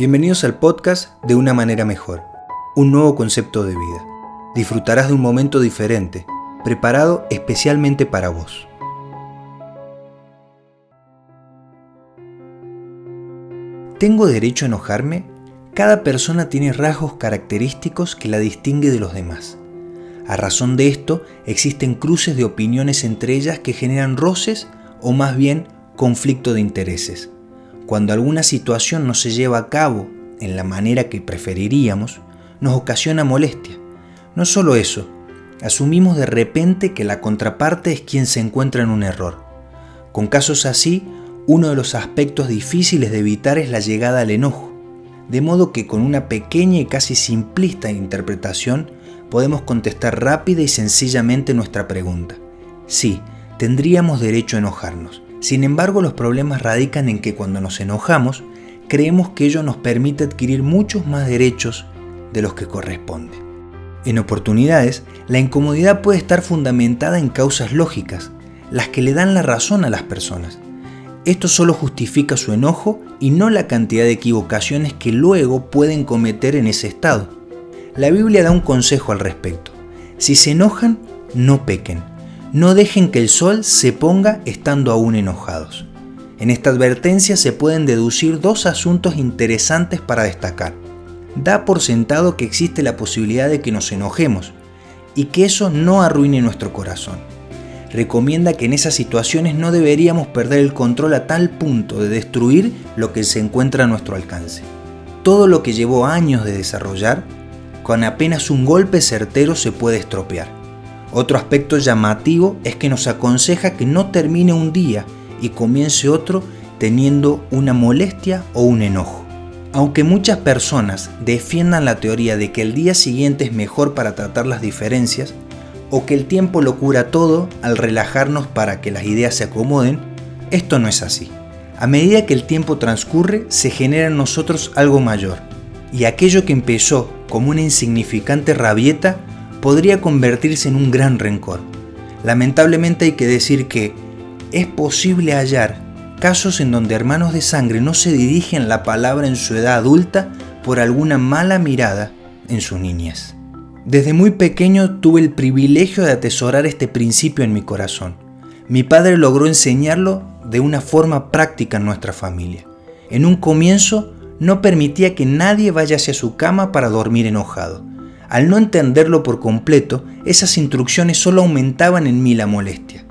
Bienvenidos al podcast de Una manera mejor, un nuevo concepto de vida. Disfrutarás de un momento diferente, preparado especialmente para vos. ¿Tengo derecho a enojarme? Cada persona tiene rasgos característicos que la distingue de los demás. A razón de esto, existen cruces de opiniones entre ellas que generan roces o más bien conflicto de intereses. Cuando alguna situación no se lleva a cabo en la manera que preferiríamos, nos ocasiona molestia. No solo eso, asumimos de repente que la contraparte es quien se encuentra en un error. Con casos así, uno de los aspectos difíciles de evitar es la llegada al enojo, de modo que con una pequeña y casi simplista interpretación podemos contestar rápida y sencillamente nuestra pregunta. Sí, tendríamos derecho a enojarnos, sin embargo, los problemas radican en que cuando nos enojamos, creemos que ello nos permite adquirir muchos más derechos de los que corresponde. En oportunidades, la incomodidad puede estar fundamentada en causas lógicas, las que le dan la razón a las personas. Esto solo justifica su enojo y no la cantidad de equivocaciones que luego pueden cometer en ese estado. La Biblia da un consejo al respecto. Si se enojan, no pequen. No dejen que el sol se ponga estando aún enojados. En esta advertencia se pueden deducir dos asuntos interesantes para destacar. Da por sentado que existe la posibilidad de que nos enojemos y que eso no arruine nuestro corazón. Recomienda que en esas situaciones no deberíamos perder el control a tal punto de destruir lo que se encuentra a nuestro alcance. Todo lo que llevó años de desarrollar, con apenas un golpe certero se puede estropear. Otro aspecto llamativo es que nos aconseja que no termine un día y comience otro teniendo una molestia o un enojo. Aunque muchas personas defiendan la teoría de que el día siguiente es mejor para tratar las diferencias, o que el tiempo lo cura todo al relajarnos para que las ideas se acomoden, esto no es así. A medida que el tiempo transcurre, se genera en nosotros algo mayor, y aquello que empezó como una insignificante rabieta podría convertirse en un gran rencor. Lamentablemente hay que decir que es posible hallar casos en donde hermanos de sangre no se dirigen la palabra en su edad adulta por alguna mala mirada en su niñez. Desde muy pequeño tuve el privilegio de atesorar este principio en mi corazón. Mi padre logró enseñarlo de una forma práctica en nuestra familia. En un comienzo no permitía que nadie vaya hacia su cama para dormir enojado. Al no entenderlo por completo, esas instrucciones solo aumentaban en mí la molestia.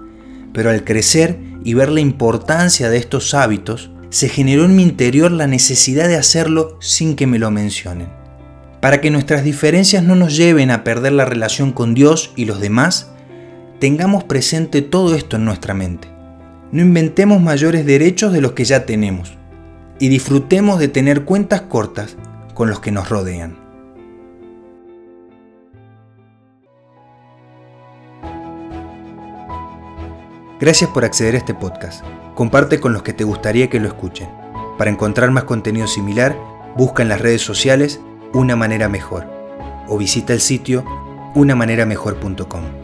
Pero al crecer y ver la importancia de estos hábitos, se generó en mi interior la necesidad de hacerlo sin que me lo mencionen. Para que nuestras diferencias no nos lleven a perder la relación con Dios y los demás, tengamos presente todo esto en nuestra mente. No inventemos mayores derechos de los que ya tenemos y disfrutemos de tener cuentas cortas con los que nos rodean. Gracias por acceder a este podcast. Comparte con los que te gustaría que lo escuchen. Para encontrar más contenido similar, busca en las redes sociales Una Manera Mejor o visita el sitio unamaneramejor.com.